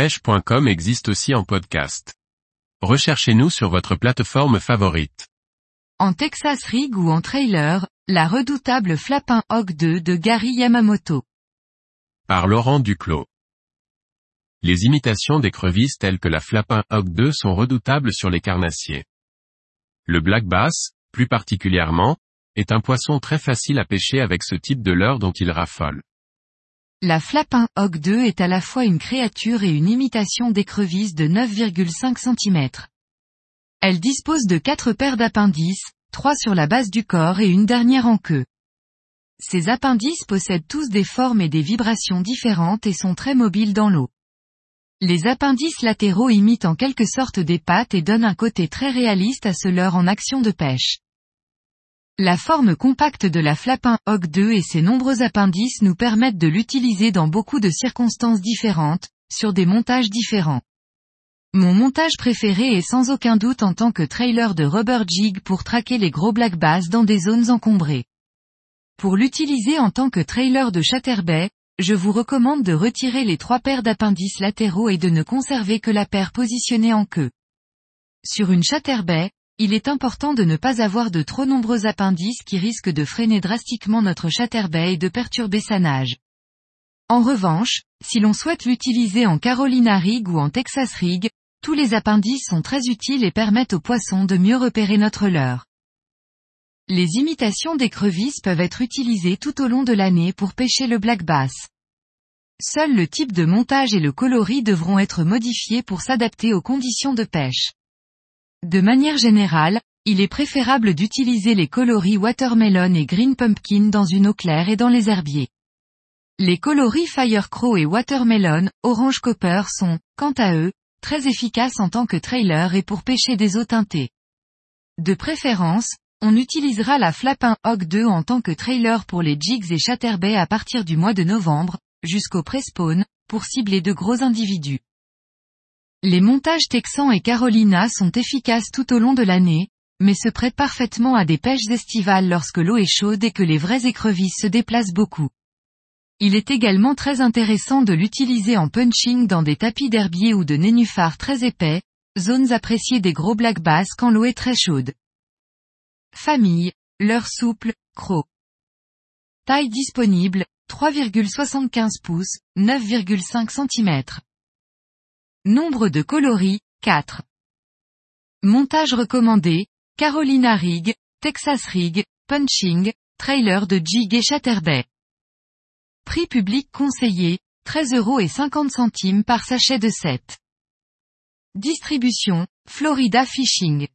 pêche.com existe aussi en podcast. Recherchez-nous sur votre plateforme favorite. En Texas Rig ou en trailer, la redoutable Flapin Hawk 2 de Gary Yamamoto. Par Laurent Duclos. Les imitations d'écrevisses telles que la Flapin Hawk 2 sont redoutables sur les carnassiers. Le black bass, plus particulièrement, est un poisson très facile à pêcher avec ce type de leurre dont il raffole. La Flapin Hawk 2 est à la fois une créature et une imitation d'écrevisse de 9,5 cm. Elle dispose de quatre paires d'appendices, trois sur la base du corps et une dernière en queue. Ces appendices possèdent tous des formes et des vibrations différentes et sont très mobiles dans l'eau. Les appendices latéraux imitent en quelque sorte des pattes et donnent un côté très réaliste à ce leurre en action de pêche. La forme compacte de la Flapin Hawk 2 et ses nombreux appendices nous permettent de l'utiliser dans beaucoup de circonstances différentes, sur des montages différents. Mon montage préféré est sans aucun doute en tant que trailer de rubber jig pour traquer les gros black bass dans des zones encombrées. Pour l'utiliser en tant que trailer de chatterbait, je vous recommande de retirer les trois paires d'appendices latéraux et de ne conserver que la paire positionnée en queue. Sur une chatterbait, il est important de ne pas avoir de trop nombreux appendices qui risquent de freiner drastiquement notre chatterbait et de perturber sa nage. En revanche, si l'on souhaite l'utiliser en Carolina Rig ou en Texas Rig, tous les appendices sont très utiles et permettent aux poissons de mieux repérer notre leurre. Les imitations d'écrevisses peuvent être utilisées tout au long de l'année pour pêcher le black bass. Seul le type de montage et le coloris devront être modifiés pour s'adapter aux conditions de pêche. De manière générale, il est préférable d'utiliser les coloris Watermelon et Green Pumpkin dans une eau claire et dans les herbiers. Les coloris Firecrow et Watermelon, Orange Copper sont, quant à eux, très efficaces en tant que trailer et pour pêcher des eaux teintées. De préférence, on utilisera la Flapin Hawk 2 en tant que trailer pour les jigs et chatterbaits à partir du mois de novembre, jusqu'au pré-spawn, pour cibler de gros individus. Les montages Texan et Carolina sont efficaces tout au long de l'année, mais se prêtent parfaitement à des pêches estivales lorsque l'eau est chaude et que les vraies écrevisses se déplacent beaucoup. Il est également très intéressant de l'utiliser en punching dans des tapis d'herbier ou de nénuphars très épais, zones appréciées des gros black bass quand l'eau est très chaude. Famille, leur souple, croc. Taille disponible, 3,75 pouces, 9,5 cm. Nombre de coloris, 4. Montage recommandé, Carolina Rig, Texas Rig, Punching, trailer de jig et chatterbait. Prix public conseillé, 13 euros et 50 centimes par sachet de 7. Distribution, Florida Fishing.